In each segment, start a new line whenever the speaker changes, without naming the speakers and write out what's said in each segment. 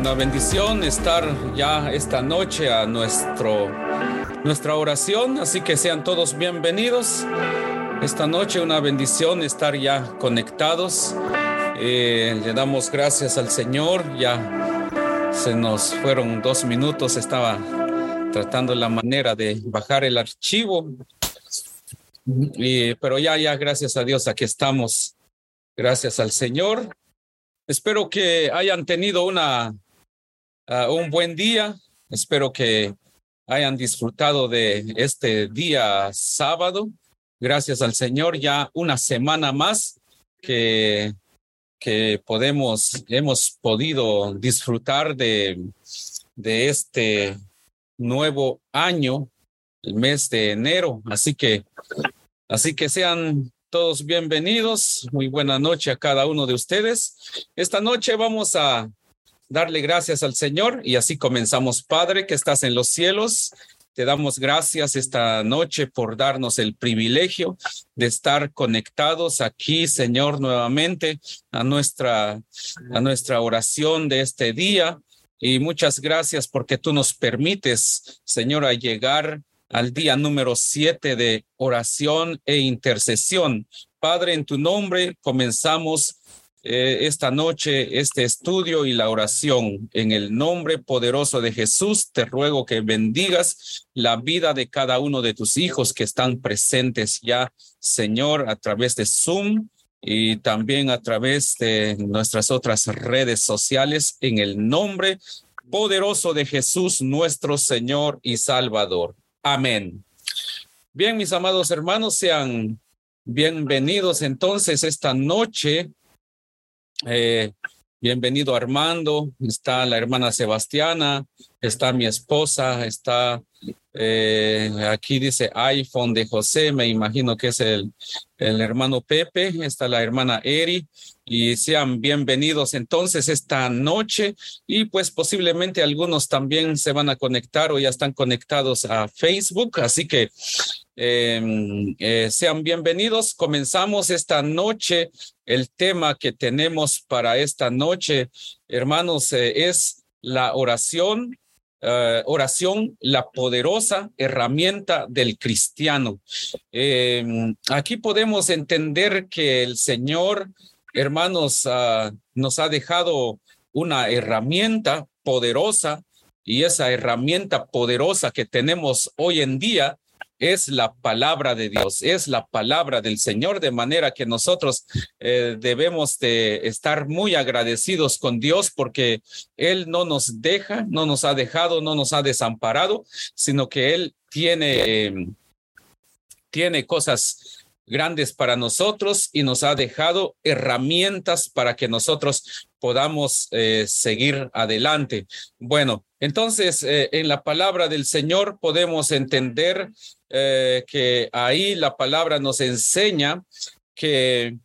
Una bendición estar ya esta noche a nuestro, nuestra oración, así que sean todos bienvenidos. Esta noche una bendición estar ya conectados. Eh, le damos gracias al Señor. Ya se nos fueron dos minutos. Estaba tratando la manera de bajar el archivo. Y, pero ya, ya, gracias a Dios, aquí estamos. Gracias al Señor. Espero que hayan tenido una uh, un buen día. Espero que hayan disfrutado de este día sábado. Gracias al Señor, ya una semana más que, que podemos, hemos podido disfrutar de, de este nuevo año, el mes de enero. Así que, así que sean todos bienvenidos. Muy buena noche a cada uno de ustedes. Esta noche vamos a darle gracias al Señor y así comenzamos. Padre que estás en los cielos, te damos gracias esta noche por darnos el privilegio de estar conectados aquí, Señor, nuevamente a nuestra, a nuestra oración de este día. Y muchas gracias porque tú nos permites, Señor, a llegar al día número siete de oración e intercesión. Padre, en tu nombre comenzamos eh, esta noche este estudio y la oración. En el nombre poderoso de Jesús, te ruego que bendigas la vida de cada uno de tus hijos que están presentes ya, Señor, a través de Zoom y también a través de nuestras otras redes sociales, en el nombre poderoso de Jesús, nuestro Señor y Salvador. Amén. Bien, mis amados hermanos, sean bienvenidos entonces esta noche eh, bienvenido Armando, está la hermana Sebastiana, está mi esposa, está eh, aquí dice iPhone de José, me imagino que es el, el hermano Pepe, está la hermana Eri, y sean bienvenidos entonces esta noche y pues posiblemente algunos también se van a conectar o ya están conectados a Facebook, así que em, eh, sean bienvenidos. Comenzamos esta noche. El tema que tenemos para esta noche, hermanos, eh, es la oración Uh, oración, la poderosa herramienta del cristiano. Eh, aquí podemos entender que el Señor hermanos, uh, nos ha dejado una herramienta poderosa y esa herramienta poderosa que tenemos hoy en día es la palabra de Dios, es la palabra del Señor, de manera que nosotros eh, debemos de estar muy agradecidos con Dios porque Él no nos deja, no nos ha dejado, no nos ha desamparado, sino que Él tiene, eh, tiene cosas grandes para nosotros y nos ha dejado herramientas para que nosotros podamos eh, seguir adelante. Bueno, entonces eh, en la palabra del Señor podemos entender eh, que ahí la palabra nos enseña que,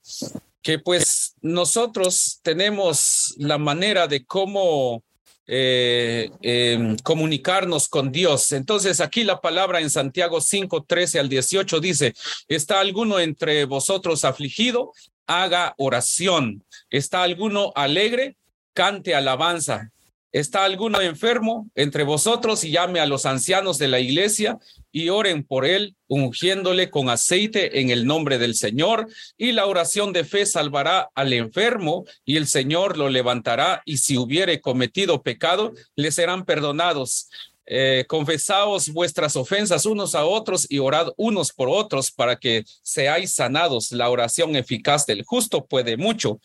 que pues nosotros tenemos la manera de cómo eh, eh, comunicarnos con Dios. Entonces aquí la palabra en Santiago 5, 13 al 18 dice, ¿está alguno entre vosotros afligido? Haga oración. ¿Está alguno alegre? Cante alabanza. ¿Está alguno enfermo entre vosotros y llame a los ancianos de la iglesia y oren por él, ungiéndole con aceite en el nombre del Señor? Y la oración de fe salvará al enfermo y el Señor lo levantará y si hubiere cometido pecado, le serán perdonados. Eh, confesaos vuestras ofensas unos a otros y orad unos por otros para que seáis sanados. La oración eficaz del justo puede mucho.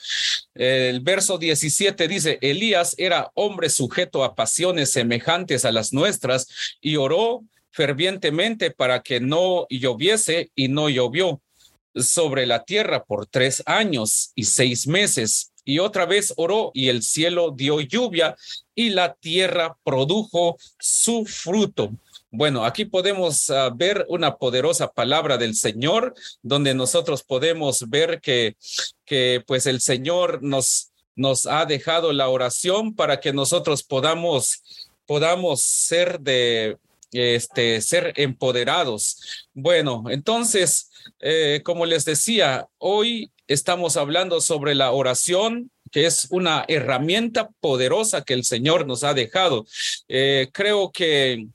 El verso 17 dice, Elías era hombre sujeto a pasiones semejantes a las nuestras y oró fervientemente para que no lloviese y no llovió sobre la tierra por tres años y seis meses. Y otra vez oró y el cielo dio lluvia y la tierra produjo su fruto. Bueno, aquí podemos uh, ver una poderosa palabra del Señor, donde nosotros podemos ver que, que pues el Señor nos, nos ha dejado la oración para que nosotros podamos, podamos ser de, este, ser empoderados. Bueno, entonces, eh, como les decía, hoy estamos hablando sobre la oración, que es una herramienta poderosa que el Señor nos ha dejado. Eh, creo que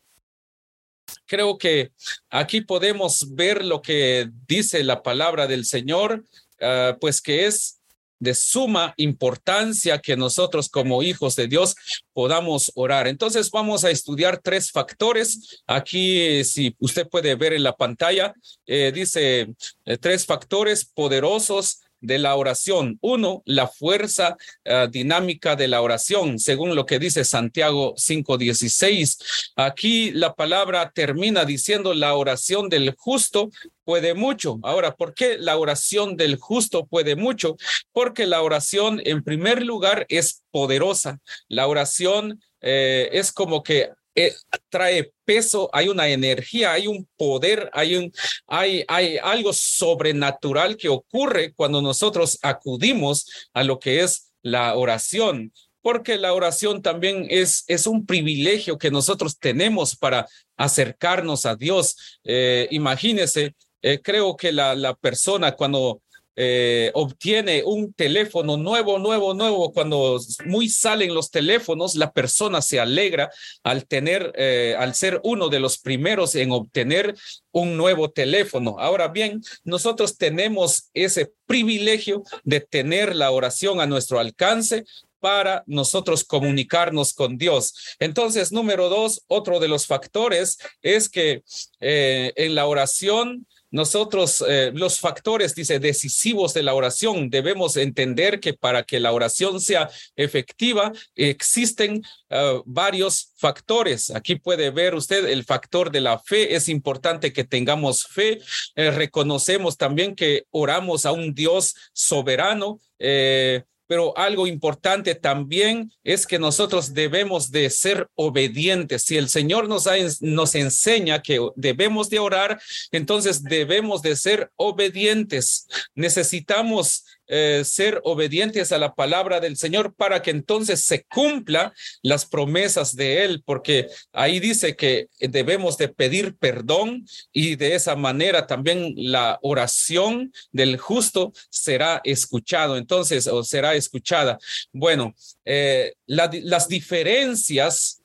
creo que aquí podemos ver lo que dice la palabra del Señor, uh, pues que es de suma importancia que nosotros como hijos de Dios podamos orar. Entonces vamos a estudiar tres factores. Aquí, si usted puede ver en la pantalla, eh, dice eh, tres factores poderosos de la oración. Uno, la fuerza uh, dinámica de la oración, según lo que dice Santiago 5:16. Aquí la palabra termina diciendo la oración del justo puede mucho. Ahora, ¿por qué la oración del justo puede mucho? Porque la oración, en primer lugar, es poderosa. La oración eh, es como que eh, trae peso, hay una energía, hay un poder, hay un, hay, hay algo sobrenatural que ocurre cuando nosotros acudimos a lo que es la oración porque la oración también es, es un privilegio que nosotros tenemos para acercarnos a Dios. Eh, imagínese, eh, creo que la, la persona cuando eh, obtiene un teléfono nuevo, nuevo, nuevo, cuando muy salen los teléfonos, la persona se alegra al tener, eh, al ser uno de los primeros en obtener un nuevo teléfono. Ahora bien, nosotros tenemos ese privilegio de tener la oración a nuestro alcance para nosotros comunicarnos con Dios. Entonces, número dos, otro de los factores es que eh, en la oración nosotros, eh, los factores, dice, decisivos de la oración, debemos entender que para que la oración sea efectiva, existen uh, varios factores. Aquí puede ver usted el factor de la fe. Es importante que tengamos fe. Eh, reconocemos también que oramos a un Dios soberano. Eh, pero algo importante también es que nosotros debemos de ser obedientes. Si el Señor nos, enseña que debemos de orar, entonces debemos de ser obedientes. Necesitamos eh, ser obedientes a la palabra del Señor para que entonces se cumpla las promesas de Él, porque ahí dice que debemos de pedir perdón y de esa manera también la oración del justo será escuchado, entonces, o será escuchada. Bueno, eh, la, las diferencias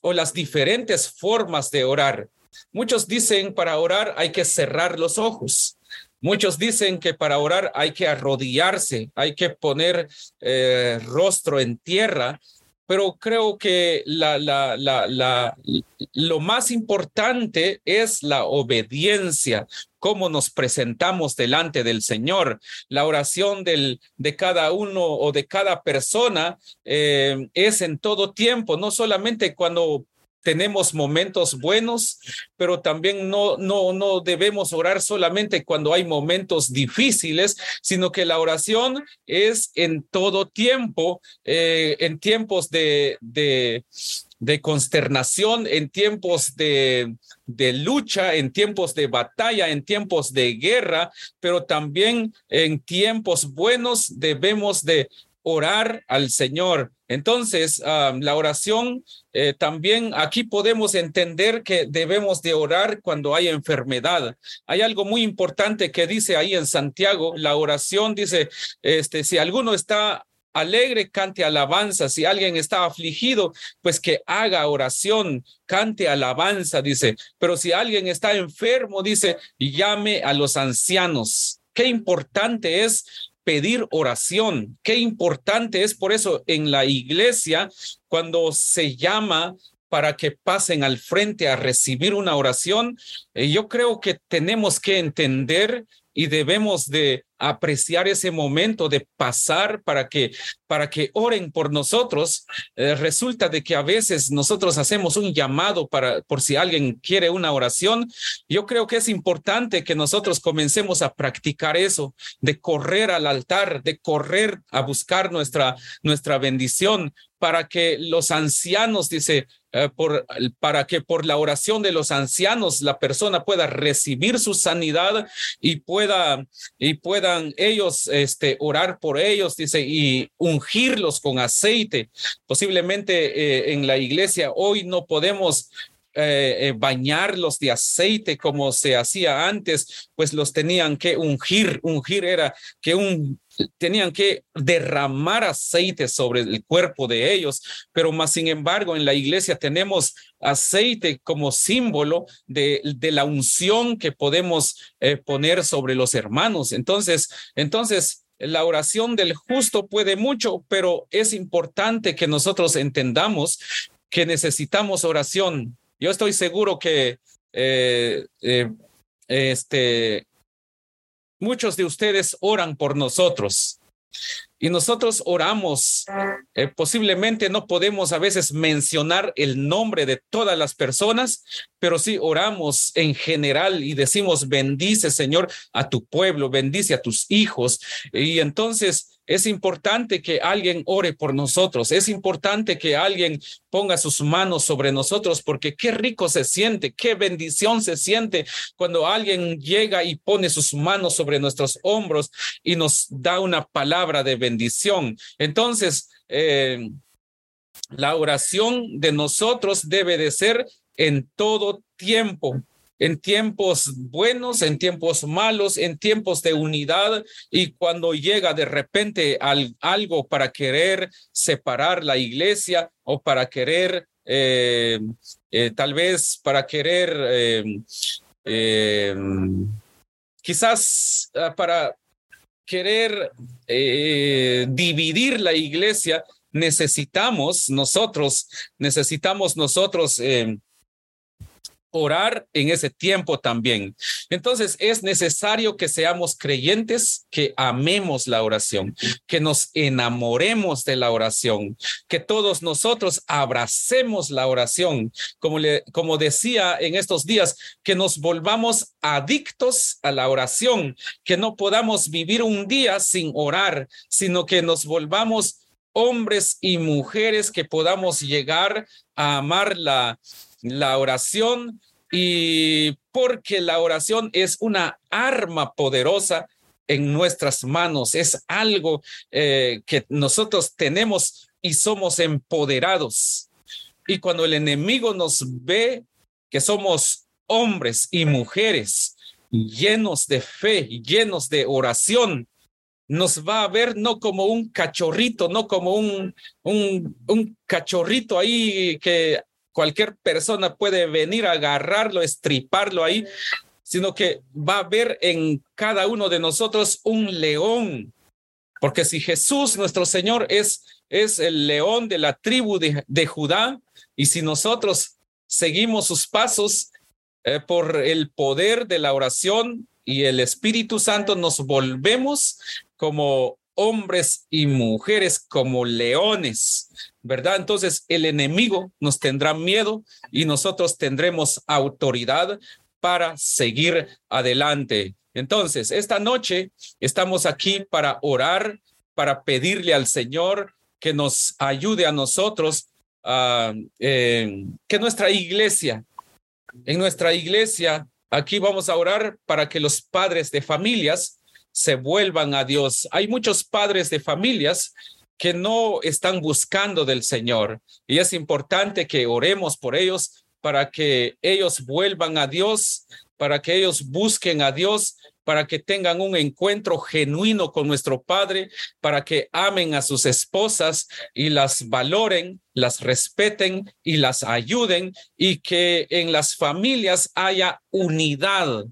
o las diferentes formas de orar. Muchos dicen para orar hay que cerrar los ojos. Muchos dicen que para orar hay que arrodillarse, hay que poner eh, rostro en tierra, pero creo que la, la, la, lo más importante es la obediencia, cómo nos presentamos delante del Señor. La oración del, de cada uno o de cada persona eh, es en todo tiempo, no solamente cuando tenemos momentos buenos, pero también no, no, no debemos orar solamente cuando hay momentos difíciles, sino que la oración es en todo tiempo, eh, en tiempos de, de, de consternación, en tiempos de, de lucha, en tiempos de batalla, en tiempos de guerra, pero también en tiempos buenos debemos de orar al Señor. Entonces, uh, la oración eh, también aquí podemos entender que debemos de orar cuando hay enfermedad. Hay algo muy importante que dice ahí en Santiago, la oración dice, este, si alguno está alegre, cante alabanza. Si alguien está afligido, pues que haga oración, cante alabanza, dice. Pero si alguien está enfermo, dice, llame a los ancianos. Qué importante es pedir oración. Qué importante es por eso en la iglesia cuando se llama para que pasen al frente a recibir una oración, eh, yo creo que tenemos que entender y debemos de apreciar ese momento de pasar para que para que oren por nosotros. Eh, resulta de que a veces nosotros hacemos un llamado para por si alguien quiere una oración. Yo creo que es importante que nosotros comencemos a practicar eso, de correr al altar, de correr a buscar nuestra nuestra bendición para que los ancianos, dice, eh, por, para que por la oración de los ancianos la persona pueda recibir su sanidad y pueda y puedan ellos este orar por ellos dice y ungirlos con aceite. Posiblemente eh, en la iglesia hoy no podemos eh, bañarlos de aceite como se hacía antes, pues los tenían que ungir. Ungir era que un tenían que derramar aceite sobre el cuerpo de ellos, pero más sin embargo en la iglesia tenemos aceite como símbolo de, de la unción que podemos eh, poner sobre los hermanos. Entonces, entonces la oración del justo puede mucho, pero es importante que nosotros entendamos que necesitamos oración. Yo estoy seguro que eh, eh, este Muchos de ustedes oran por nosotros y nosotros oramos. Eh, posiblemente no podemos a veces mencionar el nombre de todas las personas, pero sí oramos en general y decimos, bendice Señor a tu pueblo, bendice a tus hijos. Y entonces es importante que alguien ore por nosotros. Es importante que alguien ponga sus manos sobre nosotros porque qué rico se siente, qué bendición se siente cuando alguien llega y pone sus manos sobre nuestros hombros y nos da una palabra de bendición. Entonces, eh, la oración de nosotros debe de ser en todo tiempo en tiempos buenos, en tiempos malos, en tiempos de unidad y cuando llega de repente algo para querer separar la iglesia o para querer, eh, eh, tal vez para querer, eh, quizás ah, para querer dividir la iglesia, necesitamos nosotros, necesitamos nosotros orar en ese tiempo también. Entonces es necesario que seamos creyentes, que amemos la oración, que nos enamoremos de la oración, que todos nosotros abracemos la oración, como, le, como decía en estos días, que nos volvamos adictos a la oración, que no podamos vivir un día sin orar, sino que nos volvamos hombres y mujeres que podamos llegar a amar la, la oración y porque la oración es una arma poderosa en nuestras manos, es algo eh, que nosotros tenemos y somos empoderados. Y cuando el enemigo nos ve que somos hombres y mujeres llenos de fe, llenos de oración, nos va a ver no como un cachorrito, no como un, un, un cachorrito ahí que cualquier persona puede venir a agarrarlo, estriparlo ahí, sino que va a ver en cada uno de nosotros un león. Porque si Jesús, nuestro Señor, es, es el león de la tribu de, de Judá, y si nosotros seguimos sus pasos eh, por el poder de la oración y el Espíritu Santo, nos volvemos como hombres y mujeres como leones, ¿verdad? Entonces el enemigo nos tendrá miedo y nosotros tendremos autoridad para seguir adelante. Entonces, esta noche estamos aquí para orar, para pedirle al Señor que nos ayude a nosotros, uh, que nuestra iglesia, en nuestra iglesia, aquí vamos a orar para que los padres de familias se vuelvan a Dios. Hay muchos padres de familias que no están buscando del Señor y es importante que oremos por ellos para que ellos vuelvan a Dios, para que ellos busquen a Dios para que tengan un encuentro genuino con nuestro Padre, para que amen a sus esposas y las valoren, las respeten y las ayuden y que en las familias haya unidad.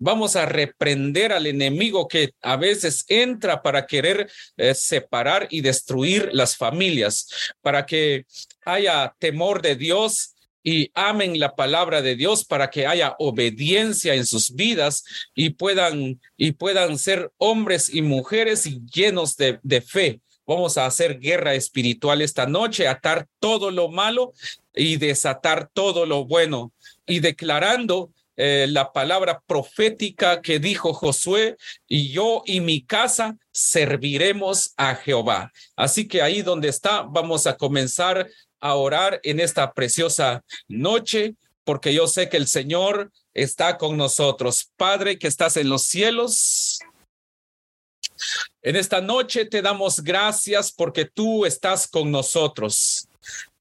Vamos a reprender al enemigo que a veces entra para querer eh, separar y destruir las familias, para que haya temor de Dios y amen la palabra de Dios para que haya obediencia en sus vidas y puedan y puedan ser hombres y mujeres llenos de, de fe. Vamos a hacer guerra espiritual esta noche, atar todo lo malo y desatar todo lo bueno y declarando eh, la palabra profética que dijo Josué, y yo y mi casa serviremos a Jehová. Así que ahí donde está, vamos a comenzar a orar en esta preciosa noche, porque yo sé que el Señor está con nosotros. Padre que estás en los cielos. En esta noche te damos gracias porque tú estás con nosotros.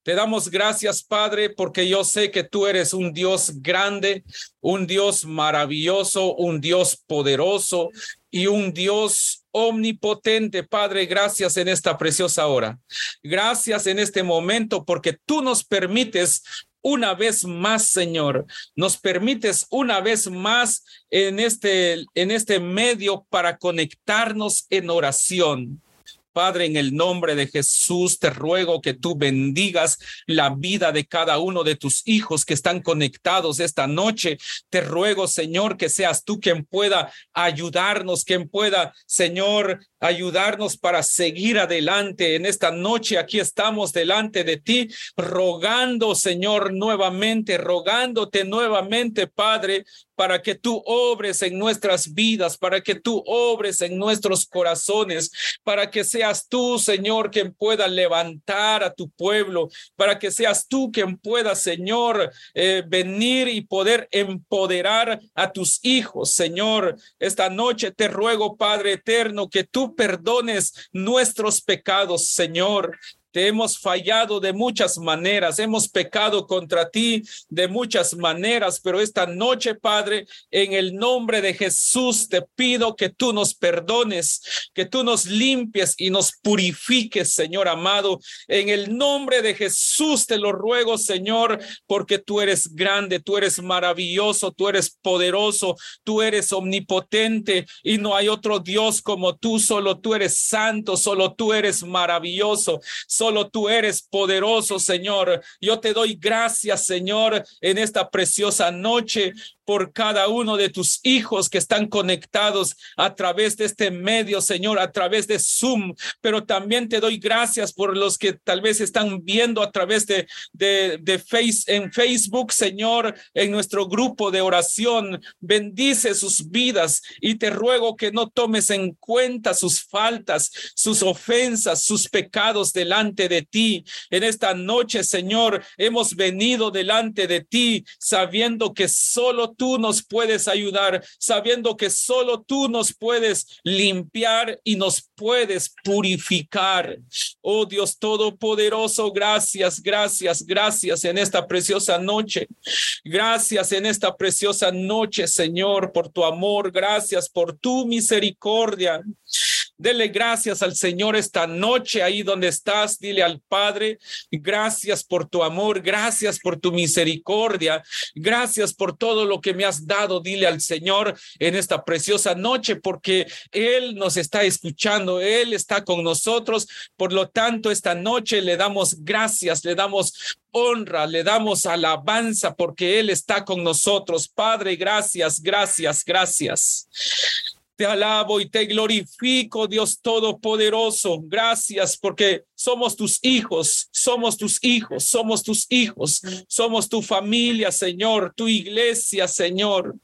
Te damos gracias, Padre, porque yo sé que tú eres un Dios grande, un Dios maravilloso, un Dios poderoso y un Dios omnipotente, Padre, gracias en esta preciosa hora. Gracias en este momento porque tú nos permites una vez más, Señor, nos permites una vez más en este en este medio para conectarnos en oración. Padre, en el nombre de Jesús, te ruego que tú bendigas la vida de cada uno de tus hijos que están conectados esta noche. Te ruego, Señor, que seas tú quien pueda ayudarnos, quien pueda, Señor, ayudarnos para seguir adelante. En esta noche aquí estamos delante de ti, rogando, Señor, nuevamente, rogándote nuevamente, Padre, para que tú obres en nuestras vidas, para que tú obres en nuestros corazones, para que seas tú, Señor, quien pueda levantar a tu pueblo, para que seas tú quien pueda, Señor, eh, venir y poder empoderar a tus hijos, Señor. Esta noche te ruego, Padre eterno, que tú perdones nuestros pecados, Señor. Te hemos fallado de muchas maneras, hemos pecado contra ti de muchas maneras, pero esta noche, Padre, en el nombre de Jesús, te pido que tú nos perdones, que tú nos limpies y nos purifiques, Señor amado. En el nombre de Jesús te lo ruego, Señor, porque tú eres grande, tú eres maravilloso, tú eres poderoso, tú eres omnipotente y no hay otro Dios como tú, solo tú eres santo, solo tú eres maravilloso. Solo tú eres poderoso, Señor. Yo te doy gracias, Señor, en esta preciosa noche por cada uno de tus hijos que están conectados a través de este medio, Señor, a través de Zoom, pero también te doy gracias por los que tal vez están viendo a través de, de, de face, en Facebook, Señor, en nuestro grupo de oración. Bendice sus vidas y te ruego que no tomes en cuenta sus faltas, sus ofensas, sus pecados delante de ti. En esta noche, Señor, hemos venido delante de ti sabiendo que solo tú nos puedes ayudar, sabiendo que solo tú nos puedes limpiar y nos puedes purificar. Oh Dios Todopoderoso, gracias, gracias, gracias en esta preciosa noche. Gracias en esta preciosa noche, Señor, por tu amor. Gracias por tu misericordia. Dele gracias al Señor esta noche ahí donde estás. Dile al Padre, gracias por tu amor, gracias por tu misericordia, gracias por todo lo que me has dado. Dile al Señor en esta preciosa noche porque Él nos está escuchando, Él está con nosotros. Por lo tanto, esta noche le damos gracias, le damos honra, le damos alabanza porque Él está con nosotros. Padre, gracias, gracias, gracias. Te alabo y te glorifico, Dios Todopoderoso. Gracias porque somos tus hijos, somos tus hijos, somos tus hijos, somos tu familia, Señor, tu iglesia, Señor.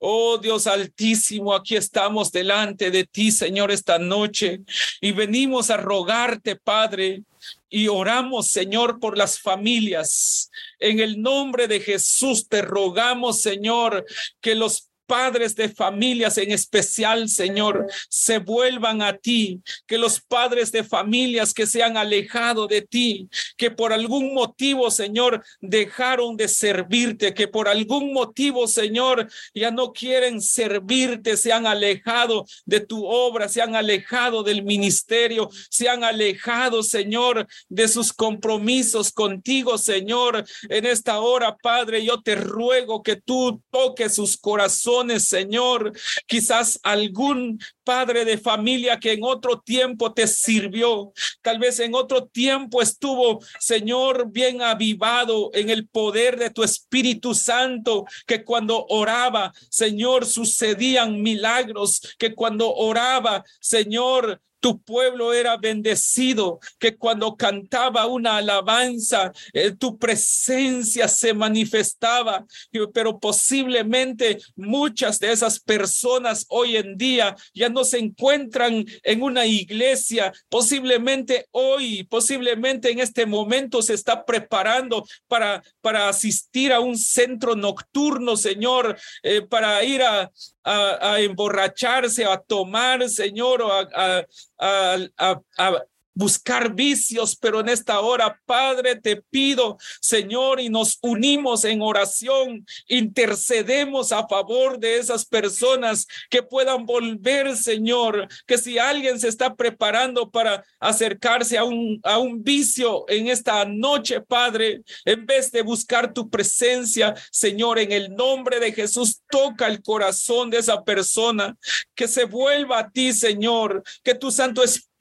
Oh Dios Altísimo, aquí estamos delante de ti, Señor, esta noche y venimos a rogarte, Padre, y oramos, Señor, por las familias. En el nombre de Jesús te rogamos, Señor, que los padres de familias en especial, Señor, se vuelvan a ti, que los padres de familias que se han alejado de ti, que por algún motivo, Señor, dejaron de servirte, que por algún motivo, Señor, ya no quieren servirte, se han alejado de tu obra, se han alejado del ministerio, se han alejado, Señor, de sus compromisos contigo, Señor. En esta hora, Padre, yo te ruego que tú toques sus corazones, Señor. Quizás algún padre de familia que en otro tiempo te sirvió, tal vez en otro tiempo estuvo, Señor, bien avivado en el poder de tu Espíritu Santo, que cuando oraba, Señor, sucedían milagros, que cuando oraba, Señor, tu pueblo era bendecido, que cuando cantaba una alabanza, eh, tu presencia se manifestaba, pero posiblemente muchas de esas personas hoy en día ya no se encuentran en una iglesia, posiblemente hoy, posiblemente en este momento se está preparando para, para asistir a un centro nocturno, Señor, eh, para ir a, a, emborracharse, a tomar, Señor, o a, a, buscar vicios, pero en esta hora, Padre, te pido, Señor, y nos unimos en oración, intercedemos a favor de esas personas que puedan volver, Señor, que si alguien se está preparando para acercarse a un, a un vicio en esta noche, Padre, en vez de buscar tu presencia, Señor, en el nombre de Jesús, toca el corazón de esa persona, que se vuelva a ti, Señor, que tu Santo Espíritu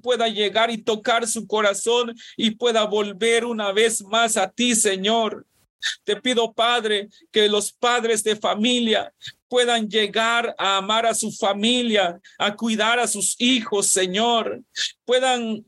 pueda llegar llegar y tocar su corazón y pueda volver una vez más a ti, Señor. Te pido, Padre, que los padres de familia puedan llegar a amar a su familia, a cuidar a sus hijos, Señor. Puedan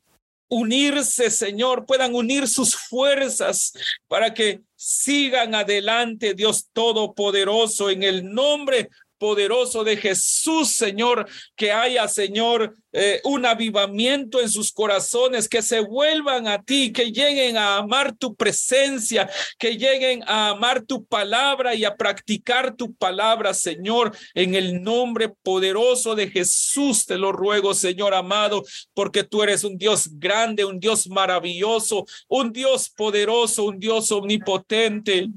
unirse, Señor, puedan unir sus fuerzas para que sigan adelante, Dios Todopoderoso, en el nombre poderoso de Jesús, Señor, que haya, Señor, eh, un avivamiento en sus corazones, que se vuelvan a ti, que lleguen a amar tu presencia, que lleguen a amar tu palabra y a practicar tu palabra, Señor, en el nombre poderoso de Jesús, te lo ruego, Señor amado, porque tú eres un Dios grande, un Dios maravilloso, un Dios poderoso, un Dios omnipotente.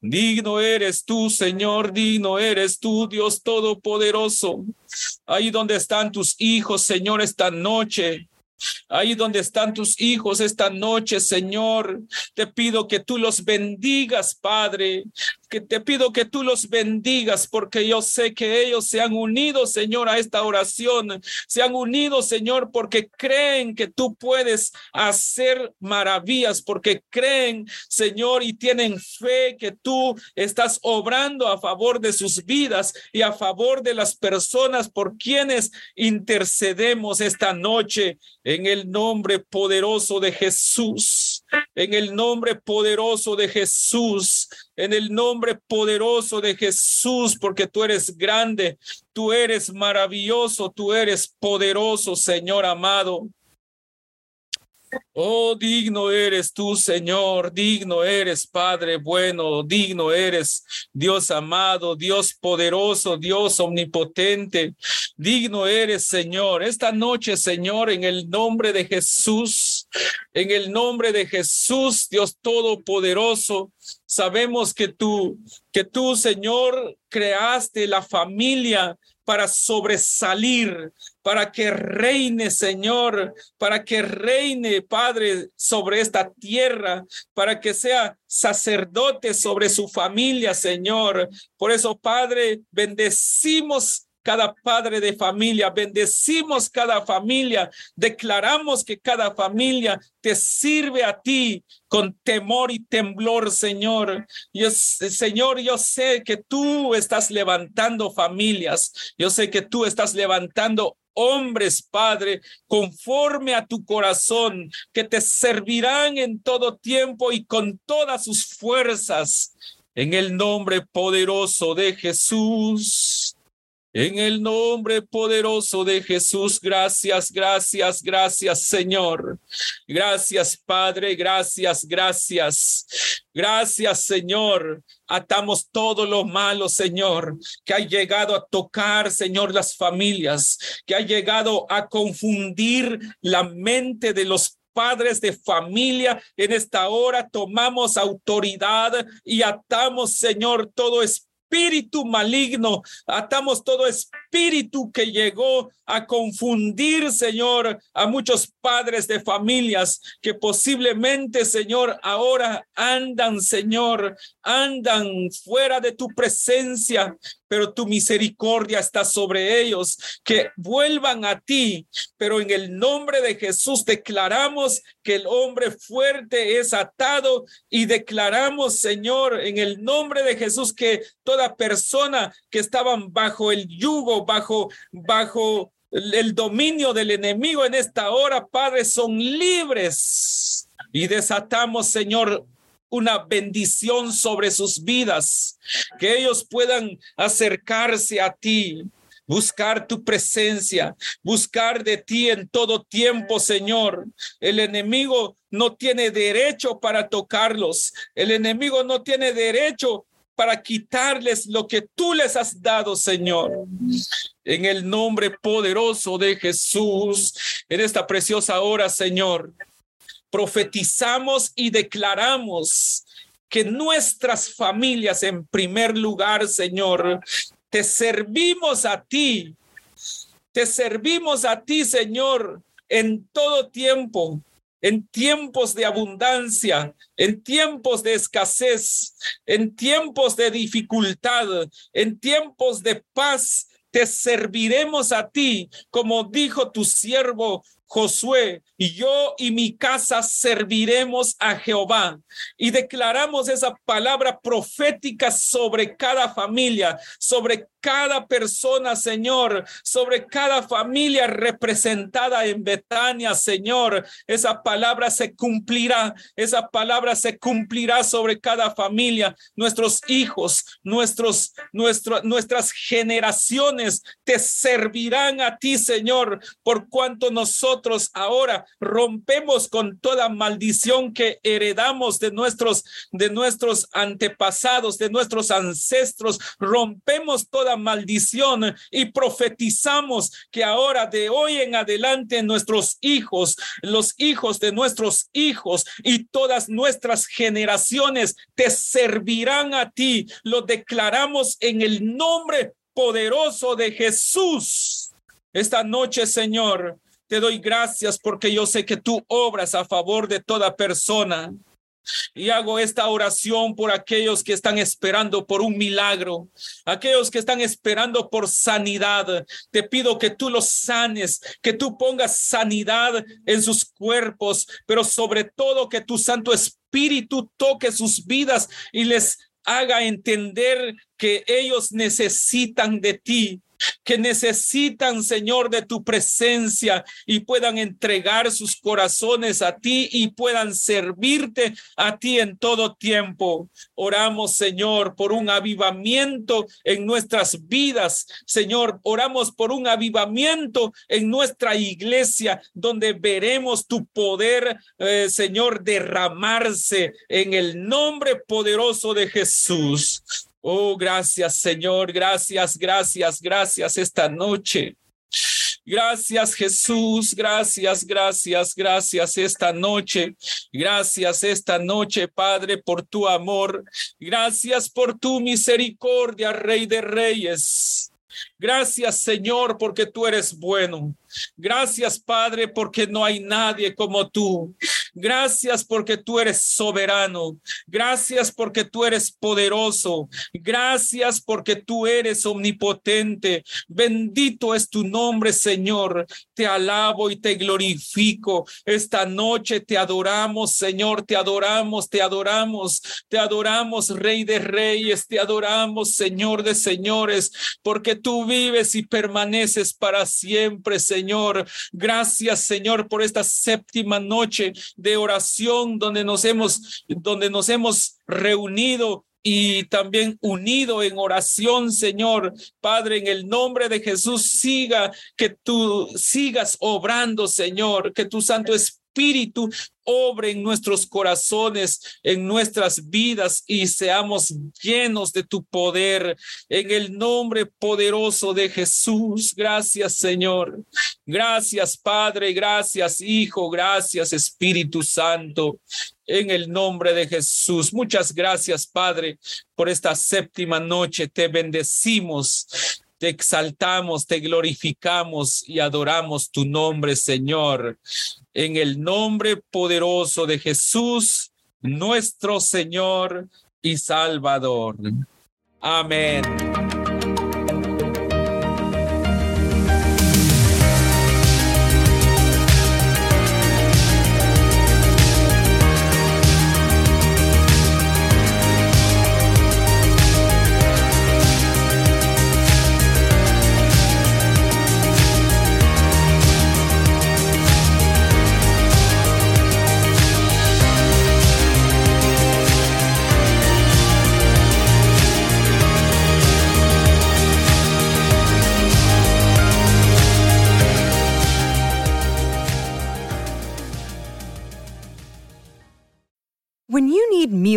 Digno eres tú, Señor, digno eres tú, Dios Todopoderoso. Ahí donde están tus hijos, Señor, esta noche. Ahí donde están tus hijos esta noche, Señor, te pido que tú los bendigas, Padre, que te pido que tú los bendigas porque yo sé que ellos se han unido, Señor, a esta oración. Se han unido, Señor, porque creen que tú puedes hacer maravillas, porque creen, Señor, y tienen fe que tú estás obrando a favor de sus vidas y a favor de las personas por quienes intercedemos esta noche en el nombre poderoso de Jesús, en el nombre poderoso de Jesús, en el nombre poderoso de Jesús, porque tú eres grande, tú eres maravilloso, tú eres poderoso, Señor amado. Oh, digno eres tú, Señor, digno eres, Padre bueno, digno eres, Dios amado, Dios poderoso, Dios omnipotente, digno eres, Señor. Esta noche, Señor, en el nombre de Jesús, en el nombre de Jesús, Dios todopoderoso, sabemos que tú, que tú, Señor, creaste la familia para sobresalir, para que reine, Señor, para que reine, Padre, sobre esta tierra, para que sea sacerdote sobre su familia, Señor. Por eso, Padre, bendecimos cada padre de familia, bendecimos cada familia, declaramos que cada familia te sirve a ti con temor y temblor, Señor. Yo, Señor, yo sé que tú estás levantando familias, yo sé que tú estás levantando hombres, Padre, conforme a tu corazón, que te servirán en todo tiempo y con todas sus fuerzas. En el nombre poderoso de Jesús. En el nombre poderoso de Jesús, gracias, gracias, gracias, Señor. Gracias, Padre, gracias, gracias. Gracias, Señor. Atamos todo lo malo, Señor, que ha llegado a tocar, Señor, las familias, que ha llegado a confundir la mente de los padres de familia. En esta hora tomamos autoridad y atamos, Señor, todo espíritu espíritu maligno, atamos todo espíritu que llegó a confundir, Señor, a muchos padres de familias que posiblemente, Señor, ahora andan, Señor, andan fuera de tu presencia, pero tu misericordia está sobre ellos, que vuelvan a ti. Pero en el nombre de Jesús declaramos que el hombre fuerte es atado y declaramos, Señor, en el nombre de Jesús que toda persona que estaban bajo el yugo, bajo, bajo el dominio del enemigo en esta hora, Padre, son libres. Y desatamos, Señor, una bendición sobre sus vidas, que ellos puedan acercarse a ti, buscar tu presencia, buscar de ti en todo tiempo, Señor. El enemigo no tiene derecho para tocarlos. El enemigo no tiene derecho para quitarles lo que tú les has dado, Señor. En el nombre poderoso de Jesús, en esta preciosa hora, Señor profetizamos y declaramos que nuestras familias en primer lugar, Señor, te servimos a ti. Te servimos a ti, Señor, en todo tiempo, en tiempos de abundancia, en tiempos de escasez, en tiempos de dificultad, en tiempos de paz. Te serviremos a ti, como dijo tu siervo Josué, y yo y mi casa serviremos a Jehová. Y declaramos esa palabra profética sobre cada familia, sobre cada persona, Señor, sobre cada familia representada en Betania, Señor. Esa palabra se cumplirá, esa palabra se cumplirá sobre cada familia. Nuestros hijos, nuestros, nuestro, nuestras generaciones te servirán a ti, Señor, por cuanto nosotros ahora rompemos con toda maldición que heredamos de nuestros, de nuestros antepasados, de nuestros ancestros. Rompemos toda maldición y profetizamos que ahora de hoy en adelante nuestros hijos, los hijos de nuestros hijos y todas nuestras generaciones te servirán a ti. Lo declaramos en el nombre poderoso de Jesús. Esta noche, Señor, te doy gracias porque yo sé que tú obras a favor de toda persona. Y hago esta oración por aquellos que están esperando por un milagro, aquellos que están esperando por sanidad. Te pido que tú los sanes, que tú pongas sanidad en sus cuerpos, pero sobre todo que tu Santo Espíritu toque sus vidas y les haga entender que ellos necesitan de ti, que necesitan, Señor, de tu presencia y puedan entregar sus corazones a ti y puedan servirte a ti en todo tiempo. Oramos, Señor, por un avivamiento en nuestras vidas. Señor, oramos por un avivamiento en nuestra iglesia, donde veremos tu poder, eh, Señor, derramarse en el nombre poderoso de Jesús. Oh, gracias Señor, gracias, gracias, gracias esta noche. Gracias Jesús, gracias, gracias, gracias esta noche. Gracias esta noche, Padre, por tu amor. Gracias por tu misericordia, Rey de Reyes. Gracias Señor, porque tú eres bueno. Gracias, Padre, porque no hay nadie como tú. Gracias porque tú eres soberano. Gracias porque tú eres poderoso. Gracias porque tú eres omnipotente. Bendito es tu nombre, Señor. Te alabo y te glorifico. Esta noche te adoramos, Señor. Te adoramos, te adoramos. Te adoramos, Rey de Reyes. Te adoramos, Señor de Señores, porque tú vives y permaneces para siempre, Señor. Gracias, Señor, por esta séptima noche de oración donde nos hemos, donde nos hemos reunido y también unido en oración, Señor. Padre, en el nombre de Jesús, siga, que tú sigas obrando, Señor, que tu Santo Espíritu obre en nuestros corazones, en nuestras vidas y seamos llenos de tu poder. En el nombre poderoso de Jesús. Gracias, Señor. Gracias, Padre. Gracias, Hijo. Gracias, Espíritu Santo. En el nombre de Jesús. Muchas gracias, Padre, por esta séptima noche. Te bendecimos te exaltamos, te glorificamos y adoramos tu nombre, Señor. En el nombre poderoso de Jesús, nuestro Señor y Salvador. Amén.